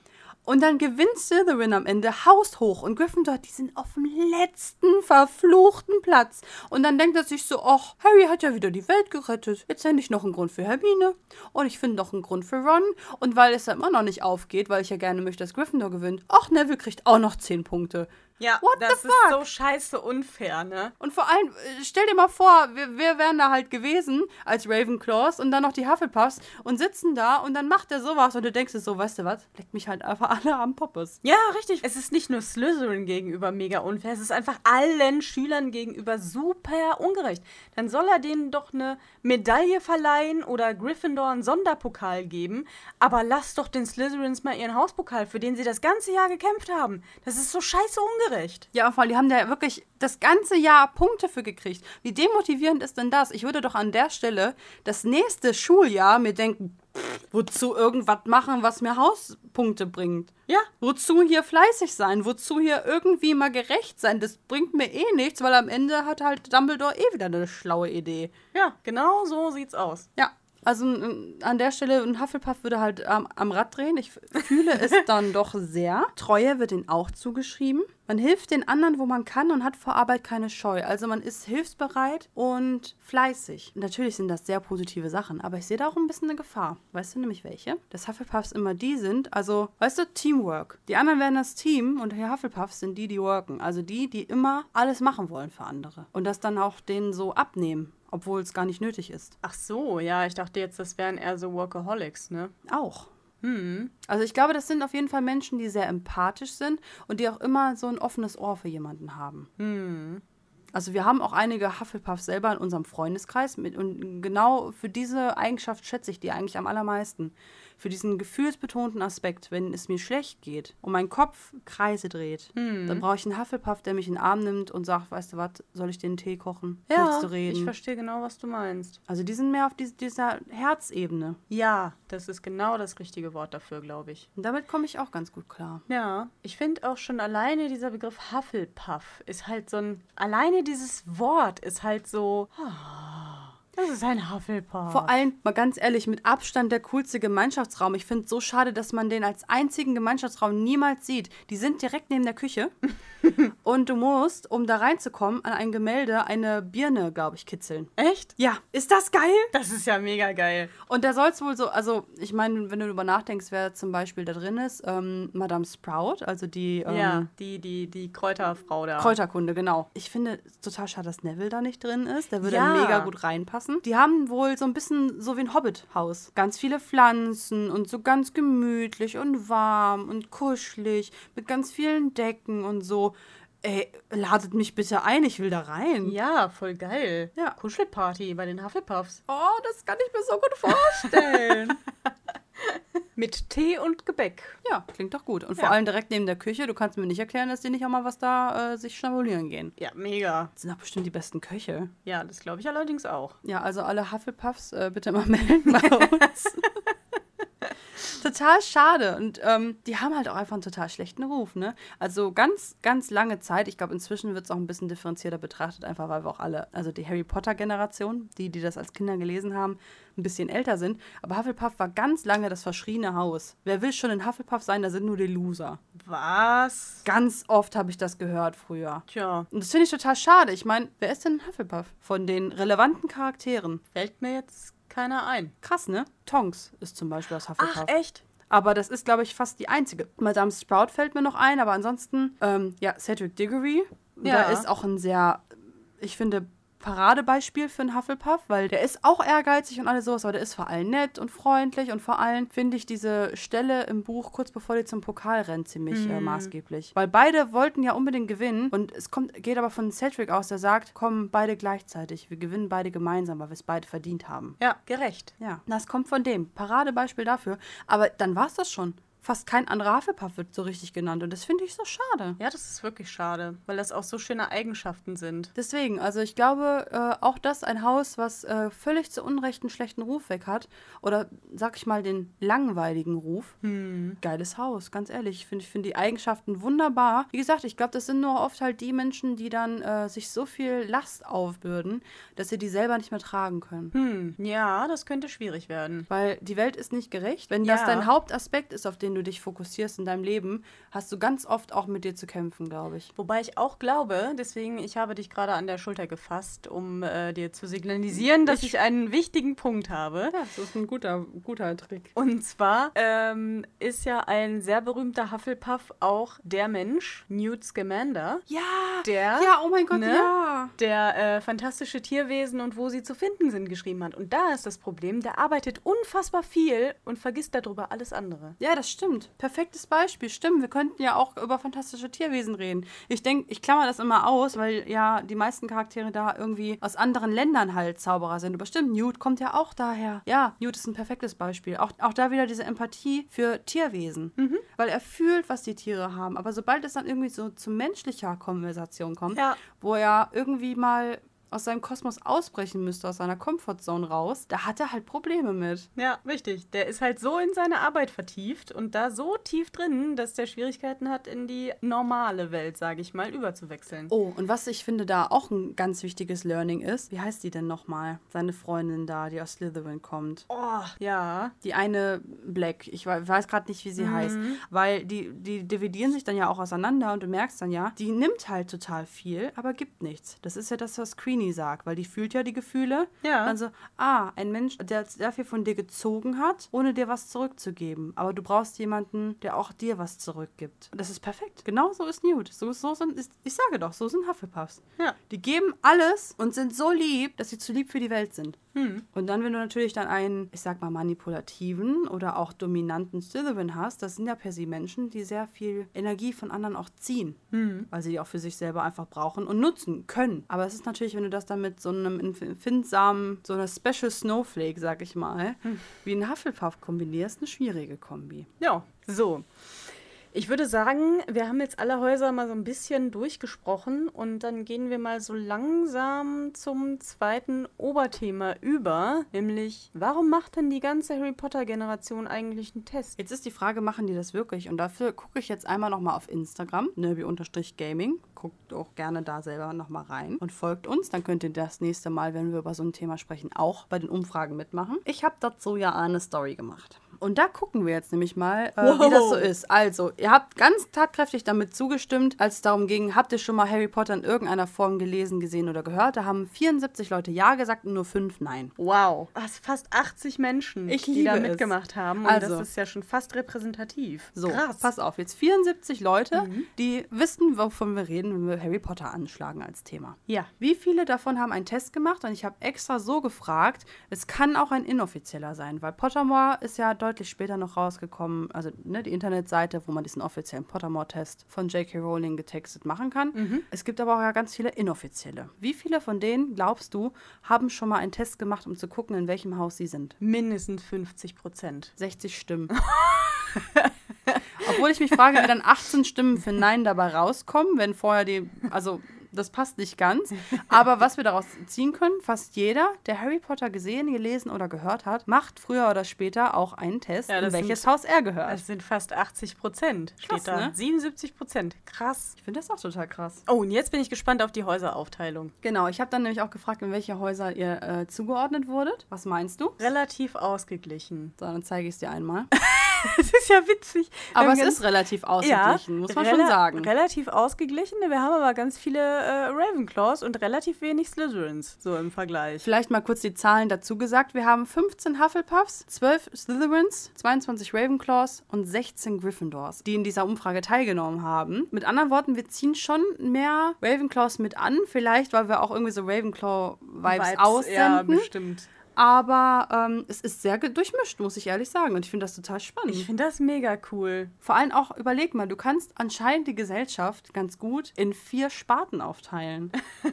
Und dann gewinnt Slytherin am Ende haushoch und Gryffindor, die sind auf dem letzten verfluchten Platz. Und dann denkt er sich so, ach, Harry hat ja wieder die Welt gerettet. Jetzt hätte ich noch einen Grund für Hermine und ich finde noch einen Grund für Ron. Und weil es ja immer noch nicht aufgeht, weil ich ja gerne möchte, dass Gryffindor gewinnt, ach, Neville kriegt auch noch 10 Punkte. Ja, What das the ist fuck? so scheiße unfair, ne? Und vor allem, äh, stell dir mal vor, wir, wir wären da halt gewesen als Ravenclaws und dann noch die Hufflepuffs und sitzen da und dann macht er sowas und du denkst dir so, weißt du was, leckt mich halt einfach alle am Poppes. Ja, richtig. Es ist nicht nur Slytherin gegenüber mega unfair, es ist einfach allen Schülern gegenüber super ungerecht. Dann soll er denen doch eine Medaille verleihen oder Gryffindor einen Sonderpokal geben, aber lass doch den Slytherins mal ihren Hauspokal, für den sie das ganze Jahr gekämpft haben. Das ist so scheiße ungerecht. Ja, vor allem, die haben da wirklich das ganze Jahr Punkte für gekriegt. Wie demotivierend ist denn das? Ich würde doch an der Stelle das nächste Schuljahr mir denken, wozu irgendwas machen, was mir Hauspunkte bringt. Ja, Wozu hier fleißig sein? Wozu hier irgendwie mal gerecht sein? Das bringt mir eh nichts, weil am Ende hat halt Dumbledore eh wieder eine schlaue Idee. ja, genau so sieht's aus. Ja, also an der Stelle, ein Hufflepuff würde halt am- am Rad drehen. Ich fühle es dann doch sehr. Treue wird ihnen auch zugeschrieben. Man hilft den anderen, wo man kann und hat vor Arbeit keine Scheu. Also man ist hilfsbereit und fleißig. Natürlich sind das sehr positive Sachen, aber ich sehe da auch ein bisschen eine Gefahr. Weißt du nämlich welche? Dass Hufflepuffs immer die sind, also, weißt du, Teamwork. Die anderen werden das Team und die Hufflepuffs sind die, die worken. Also die, die immer alles machen wollen für andere. Und das dann auch denen so abnehmen, obwohl es gar nicht nötig ist. Ach so, ja, ich dachte jetzt, das wären eher so Workaholics, ne? Auch. Also ich glaube, das sind auf jeden Fall Menschen, die sehr empathisch sind und die auch immer so ein offenes Ohr für jemanden haben. Also wir haben auch einige Hufflepuffs selber in unserem Freundeskreis mit, und genau für diese Eigenschaft schätze ich die eigentlich am allermeisten. Für diesen gefühlsbetonten Aspekt, wenn es mir schlecht geht und mein Kopf Kreise dreht, dann brauche ich einen Hufflepuff, der mich in den Arm nimmt und sagt, weißt du was, soll ich dir einen Tee kochen? Reden? ich verstehe genau, was du meinst. also die sind mehr auf diese, dieser Herzebene. Ja, das ist genau das richtige Wort dafür, glaube ich. Und damit komme ich auch ganz gut klar. Ja, ich finde auch schon alleine dieser Begriff Hufflepuff ist halt so ein. Alleine dieses Wort ist halt so. ah, Das ist ein Hufflepuff. Vor allem, mal ganz ehrlich, mit Abstand der coolste Gemeinschaftsraum. Ich finde es so schade, dass man den als einzigen Gemeinschaftsraum niemals sieht. Die sind direkt neben der Küche. und du musst, um da reinzukommen, an ein Gemälde eine Birne, glaube ich, kitzeln. Echt? Ja, ist das geil? Das ist ja mega geil. Und da soll es wohl so, also ich meine, wenn du darüber nachdenkst, wer zum Beispiel da drin ist, ähm, Madame Sprout, also die ähm, ja, die, die, die Kräuterfrau da. Kräuterkunde, genau. Ich finde es total schade, dass Neville da nicht drin ist. Der würde Ja. mega gut reinpassen. Die haben wohl so ein bisschen so wie ein Hobbit-Haus. Ganz viele Pflanzen und so ganz gemütlich und warm und kuschelig mit ganz vielen Decken und so. Ey, ladet mich bitte ein, ich will da rein. Ja, voll geil. Ja. Kuschelparty bei den Hufflepuffs. Oh, das kann ich mir so gut vorstellen. Mit Tee und Gebäck. ja, klingt doch gut. Und Ja. vor allem direkt neben der Küche. Du kannst mir nicht erklären, dass die nicht auch mal was da äh, sich schnabulieren gehen. Ja, mega. Das sind doch bestimmt die besten Köche. Ja, das glaube ich allerdings auch. Ja, also alle Hufflepuffs äh, bitte mal melden bei uns. Total schade. Und ähm, die haben halt auch einfach einen total schlechten Ruf, ne? Also ganz, ganz lange Zeit, ich glaube, inzwischen wird es auch ein bisschen differenzierter betrachtet, einfach weil wir auch alle, also die Harry Potter-Generation, die, die das als Kinder gelesen haben, ein bisschen älter sind. Aber Hufflepuff war ganz lange das verschriene Haus. Wer will schon in Hufflepuff sein, da sind nur die Loser. Was? Ganz oft habe ich das gehört früher. Tja, Und das finde ich total schade. Ich meine, wer ist denn ein Hufflepuff? Von den relevanten Charakteren. fällt mir jetzt keiner ein. Krass, ne? Tonks ist zum Beispiel das Hufflepuff. Ach, echt? Aber das ist, glaube ich, fast die einzige. Madame Sprout fällt mir noch ein, aber ansonsten, ähm, ja, Cedric Diggory. Ja. Da ist auch ein sehr, ich finde, Paradebeispiel für einen Hufflepuff, weil der ist auch ehrgeizig und alles sowas, aber der ist vor allem nett und freundlich und vor allem finde ich diese Stelle im Buch kurz bevor die zum Pokal rennt ziemlich äh, maßgeblich. Weil beide wollten ja unbedingt gewinnen und es kommt, geht aber von Cedric aus, der sagt, kommen beide gleichzeitig, wir gewinnen beide gemeinsam, weil wir es beide verdient haben. Ja, gerecht. Ja, das kommt von dem. Paradebeispiel dafür. Aber dann war es das schon. Fast kein anderer Hufflepuff wird so richtig genannt und das finde ich so schade. Ja, das ist wirklich schade, weil das auch so schöne Eigenschaften sind. Deswegen, also ich glaube, äh, auch das ein Haus, was äh, völlig zu Unrecht einen schlechten Ruf weg hat, oder sag ich mal den langweiligen Ruf, geiles Haus, ganz ehrlich. Ich finde ich find die Eigenschaften wunderbar. Wie gesagt, ich glaube, das sind nur oft halt die Menschen, die dann äh, sich so viel Last aufbürden, dass sie die selber nicht mehr tragen können. Hm, ja, das könnte schwierig werden. Weil die Welt ist nicht gerecht. Wenn das Ja. dein Hauptaspekt ist, auf den du dich fokussierst in deinem Leben, hast du ganz oft auch mit dir zu kämpfen, glaube ich. Wobei ich auch glaube, deswegen, ich habe dich gerade an der Schulter gefasst, um äh, dir zu signalisieren, dass ich, einen wichtigen Punkt habe. Ja, das ist ein guter, guter Trick. Und zwar ähm, ist ja ein sehr berühmter Hufflepuff auch der Mensch, Newt Scamander, Ja, Der, ja, oh mein Gott, ne? ja. der äh, fantastische Tierwesen und wo sie zu finden sind geschrieben hat. Und da ist das Problem, der arbeitet unfassbar viel und vergisst darüber alles andere. Ja, das stimmt. Perfektes Beispiel. Stimmt, wir könnten ja auch über fantastische Tierwesen reden. Ich denke, ich klammer das immer aus, weil ja die meisten Charaktere da irgendwie aus anderen Ländern halt Zauberer sind. Aber stimmt, Newt kommt ja auch daher. Ja, Newt ist ein perfektes Beispiel. Auch, auch da wieder diese Empathie für Tierwesen. Weil er fühlt, was die Tiere haben. Aber sobald es dann irgendwie so zu menschlicher Konversation kommt, Ja. wo er irgendwie mal aus seinem Kosmos ausbrechen müsste, aus seiner Comfortzone raus, da hat er halt Probleme mit. Ja, richtig. Der ist halt so in seine Arbeit vertieft und da so tief drin, dass der Schwierigkeiten hat, in die normale Welt, sage ich mal, überzuwechseln. Oh, und was ich finde da auch ein ganz wichtiges Learning ist, wie heißt die denn nochmal? Seine Freundin da, die aus Slytherin kommt. Oh, ja. Die eine Black, ich we- weiß gerade nicht, wie sie heißt, weil die, die dividieren sich dann ja auch auseinander und du merkst dann ja, die nimmt halt total viel, aber gibt nichts. Das ist ja das, was Queenie sagt, weil die fühlt ja die Gefühle. Ja. Also, ah, ein Mensch, der sehr viel von dir gezogen hat, ohne dir was zurückzugeben. Aber du brauchst jemanden, der auch dir was zurückgibt. Das ist perfekt. Genau so ist Newt. So, so sind, ich sage doch, so sind Hufflepuffs. Ja. Die geben alles und sind so lieb, dass sie zu lieb für die Welt sind. Und dann, wenn du natürlich dann einen, ich sag mal, manipulativen oder auch dominanten Slytherin hast, das sind ja per se Menschen, die sehr viel Energie von anderen auch ziehen, weil sie die auch für sich selber einfach brauchen und nutzen können. Aber es ist natürlich, wenn du das dann mit so einem empfindsamen, so einer Special Snowflake, sag ich mal, wie ein Hufflepuff kombinierst, eine schwierige Kombi. Ja, so. Ich würde sagen, wir haben jetzt alle Häuser mal so ein bisschen durchgesprochen und dann gehen wir mal so langsam zum zweiten Oberthema über, nämlich warum macht denn die ganze Harry Potter Generation eigentlich einen Test? Jetzt ist die Frage, machen die das wirklich? Und dafür gucke ich jetzt einmal nochmal auf Instagram, nerby-gaming. Guckt auch gerne da selber nochmal rein und folgt uns. Dann könnt ihr das nächste Mal, wenn wir über so ein Thema sprechen, auch bei den Umfragen mitmachen. Ich habe dazu ja eine Story gemacht. Und da gucken wir jetzt nämlich mal, äh, wie das so ist. Also, ihr habt ganz tatkräftig damit zugestimmt, als es darum ging, habt ihr schon mal Harry Potter in irgendeiner Form gelesen, gesehen oder gehört? Da haben 74 Leute Ja gesagt und nur 5 Nein. Wow, das fast 80 Menschen, Ich die da liebe es. mitgemacht haben. Und Also. das ist ja schon fast repräsentativ. So, Krass. pass auf, jetzt 74 Leute, die wissen, wovon wir reden, wenn wir Harry Potter anschlagen als Thema. Ja. Wie viele davon haben einen Test gemacht? Und ich habe extra so gefragt, es kann auch ein inoffizieller sein, weil Pottermore ist ja deutlich später noch rausgekommen, also ne, die Internetseite, wo man diesen offiziellen Pottermore-Test von J.K. Rowling getextet machen kann. Es gibt aber auch ja ganz viele inoffizielle. Wie viele von denen, glaubst du, haben schon mal einen Test gemacht, um zu gucken, in welchem Haus sie sind? Mindestens 50 Prozent. 60 Stimmen. Obwohl ich mich frage, wie dann 18 Stimmen für Nein dabei rauskommen, wenn vorher die, also das passt nicht ganz. Aber was wir daraus ziehen können, fast jeder, der Harry Potter gesehen, gelesen oder gehört hat, macht früher oder später auch einen Test, Ja, in welches sind- Haus er gehört. Das sind fast 80 Prozent, Krass, steht da. ne? 77 Prozent. Krass. ich finde das auch total krass. Oh, und jetzt bin ich gespannt auf die Häuseraufteilung. Genau, ich habe dann nämlich auch gefragt, in welche Häuser ihr äh, zugeordnet wurdet. Was meinst du? Relativ ausgeglichen. So, dann zeige ich es dir einmal. Das ist ja witzig. Aber es ist relativ ausgeglichen, muss man schon sagen. Relativ ausgeglichen. Wir haben aber ganz viele äh, Ravenclaws und relativ wenig Slytherins, so im Vergleich. Vielleicht mal kurz die Zahlen dazu gesagt. Wir haben 15 Hufflepuffs, 12 Slytherins, 22 Ravenclaws und 16 Gryffindors, die in dieser Umfrage teilgenommen haben. Mit anderen Worten, wir ziehen schon mehr Ravenclaws mit an. Vielleicht, weil wir auch irgendwie so Ravenclaw-Vibes Ja, aussenden. bestimmt. Aber ähm, es ist sehr durchmischt, muss ich ehrlich sagen. Und ich finde das total spannend. Ich finde das mega cool. Vor allem auch, überleg mal, du kannst anscheinend die Gesellschaft ganz gut in vier Sparten aufteilen.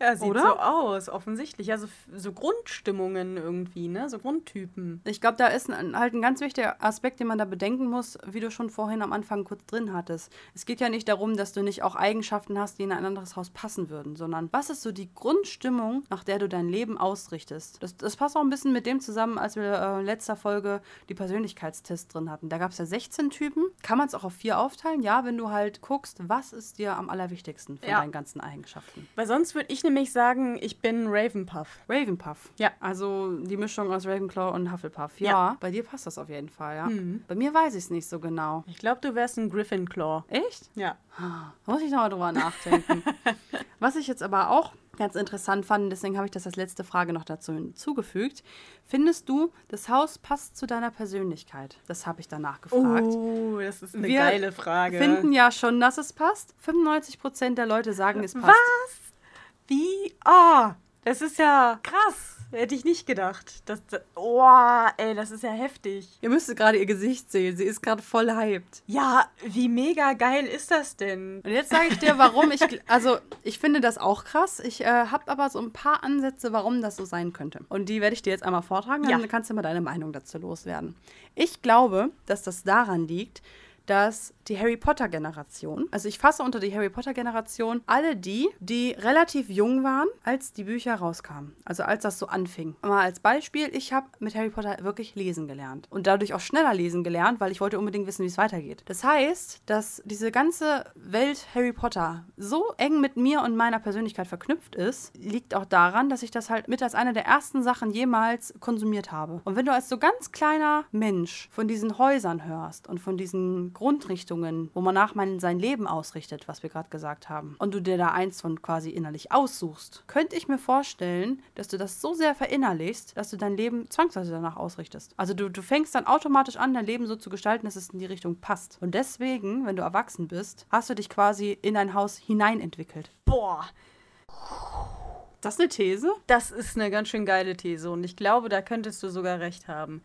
Ja, sieht Oder? so aus, offensichtlich. Also f- so Grundstimmungen irgendwie, ne? So Grundtypen. Ich glaube, da ist ein, halt ein ganz wichtiger Aspekt, den man da bedenken muss, wie du schon vorhin am Anfang kurz drin hattest. Es geht ja nicht darum, dass du nicht auch Eigenschaften hast, die in ein anderes Haus passen würden, sondern was ist so die Grundstimmung, nach der du dein Leben ausrichtest? Das, das passt auch ein bisschen mit dem zusammen, als wir äh, in letzter Folge die Persönlichkeitstests drin hatten. Da gab es ja 16 Typen. Kann man es auch auf vier aufteilen? Ja, wenn du halt guckst, was ist dir am allerwichtigsten von Ja. deinen ganzen Eigenschaften. Weil sonst würde ich nämlich sagen, ich bin Ravenpuff. Ravenpuff. Ja. Also die Mischung aus Ravenclaw und Hufflepuff. Ja, Ja. bei dir passt das auf jeden Fall, ja. Bei mir weiß ich es nicht so genau. Ich glaube, du wärst ein Gryffindor. Echt? Ja. Da muss ich nochmal drüber nachdenken. Was ich jetzt aber auch ganz interessant fand, deswegen habe ich das als letzte Frage noch dazu hinzugefügt. Findest du, das Haus passt zu deiner Persönlichkeit? Das habe ich danach gefragt. Oh, das ist eine Wir geile Frage. Finden ja schon, dass es passt. 95% der Leute sagen, es passt. Was? Wie? Ah, das ist ja krass. Hätte ich nicht gedacht. Das, das, oh, ey, das ist ja heftig. Ihr müsstet gerade ihr Gesicht sehen. Sie ist gerade voll hyped. Ja, wie mega geil ist das denn? Und jetzt sage ich dir, warum ich, also ich finde das auch krass. Ich äh, habe aber so ein paar Ansätze, warum das so sein könnte. Und die werde ich dir jetzt einmal vortragen, dann Ja. kannst du mal deine Meinung dazu loswerden. Ich glaube, dass das daran liegt, dass die Harry Potter Generation, also ich fasse unter die Harry Potter Generation alle die, die relativ jung waren, als die Bücher rauskamen. Also als das so anfing. Mal als Beispiel, ich habe mit Harry Potter wirklich lesen gelernt und dadurch auch schneller lesen gelernt, weil ich wollte unbedingt wissen, wie es weitergeht. Das heißt, dass diese ganze Welt Harry Potter so eng mit mir und meiner Persönlichkeit verknüpft ist, liegt auch daran, dass ich das halt mit als eine der ersten Sachen jemals konsumiert habe. Und wenn du als so ganz kleiner Mensch von diesen Häusern hörst und von diesen Grundrichtungen, wo man nach man sein Leben ausrichtet, was wir gerade gesagt haben, und du dir da eins von quasi innerlich aussuchst, könnte ich mir vorstellen, dass du das so sehr verinnerlichst, dass du dein Leben zwangsweise danach ausrichtest. Also du, du fängst dann automatisch an, dein Leben so zu gestalten, dass es in die Richtung passt. Und deswegen, wenn du erwachsen bist, hast du dich quasi in ein Haus hineinentwickelt. Boah. Das eine These? Das ist eine ganz schön geile These und ich glaube, da könntest du sogar recht haben.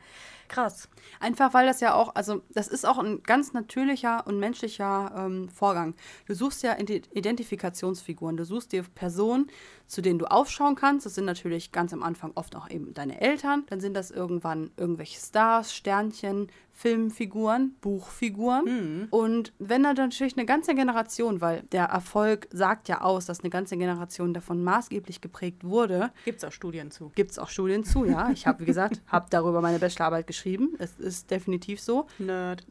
Krass. Einfach weil das ja auch, also das ist auch ein ganz natürlicher und menschlicher ähm, Vorgang. Du suchst ja Identifikationsfiguren, du suchst dir Personen, zu denen du aufschauen kannst. Das sind natürlich ganz am Anfang oft auch eben deine Eltern. Dann sind das irgendwann irgendwelche Stars, Sternchen, Filmfiguren, Buchfiguren. Mhm. Und wenn dann natürlich eine ganze Generation, weil der Erfolg sagt ja aus, dass eine ganze Generation davon maßgeblich geprägt wurde. Gibt es auch Studien zu. Gibt es auch Studien zu, ja. Ich habe, wie gesagt, habe darüber meine Bachelorarbeit geschrieben. Es ist definitiv so. Nerd.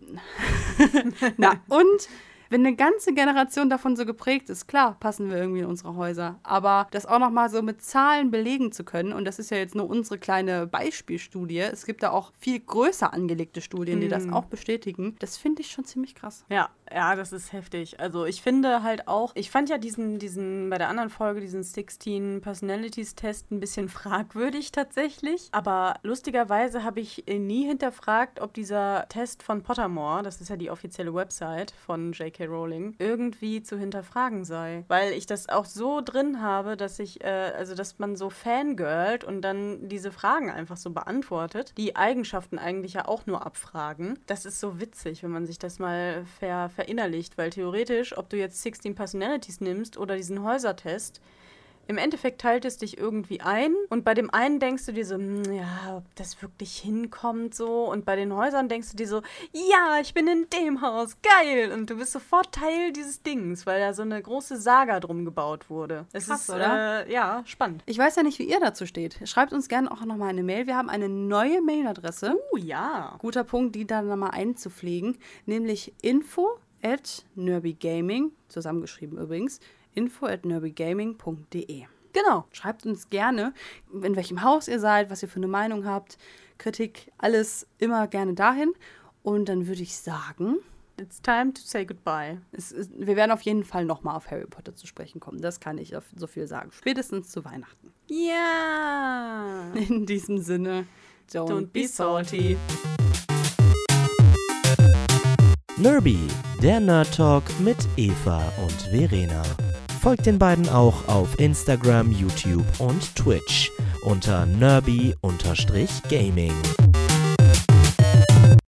Na, und wenn eine ganze Generation davon so geprägt ist, klar, passen wir irgendwie in unsere Häuser. Aber das auch nochmal so mit Zahlen belegen zu können, und das ist ja jetzt nur unsere kleine Beispielstudie, es gibt da auch viel größer angelegte Studien, die das auch bestätigen, das finde ich schon ziemlich krass. Ja, ja, das ist heftig. Also ich finde halt auch, ich fand ja diesen, diesen, bei der anderen Folge, diesen 16 Personalities Test ein bisschen fragwürdig tatsächlich. Aber lustigerweise habe ich nie hinterfragt, ob dieser Test von Pottermore, das ist ja die offizielle Website von J.K. Rowling, irgendwie zu hinterfragen sei. Weil ich das auch so drin habe, dass ich, äh, also dass man so fangirlt und dann diese Fragen einfach so beantwortet, die Eigenschaften eigentlich ja auch nur abfragen. Das ist so witzig, wenn man sich das mal ver verinnerlicht, weil theoretisch, ob du jetzt 16 Personalities nimmst oder diesen Häusertest, im Endeffekt teilt es dich irgendwie ein und bei dem einen denkst du dir so, hm, ja, ob das wirklich hinkommt so und bei den Häusern denkst du dir so, ja, ich bin in dem Haus, geil und du bist sofort Teil dieses Dings, weil da so eine große Saga drum gebaut wurde. Es Krass, ist, oder? Äh, ja, spannend. Ich weiß ja nicht, wie ihr dazu steht. Schreibt uns gerne auch nochmal eine Mail. Wir haben eine neue Mailadresse. Oh, uh, ja. Guter Punkt, die dann nochmal einzupflegen, nämlich info at nerbygaming, zusammengeschrieben übrigens, info at nerbygaming.de. Genau. Schreibt uns gerne, in welchem Haus ihr seid, was ihr für eine Meinung habt, Kritik, alles immer gerne dahin. Und dann würde ich sagen, It's time to say goodbye. Ist, wir werden auf jeden Fall nochmal auf Harry Potter zu sprechen kommen. Das kann ich so viel sagen. Spätestens zu Weihnachten. Ja. Yeah. In diesem Sinne, don't, don't be salty. Nerby, der Nerd Talk mit Eva und Verena. Folgt den beiden auch auf Instagram, YouTube und Twitch unter nerby-gaming.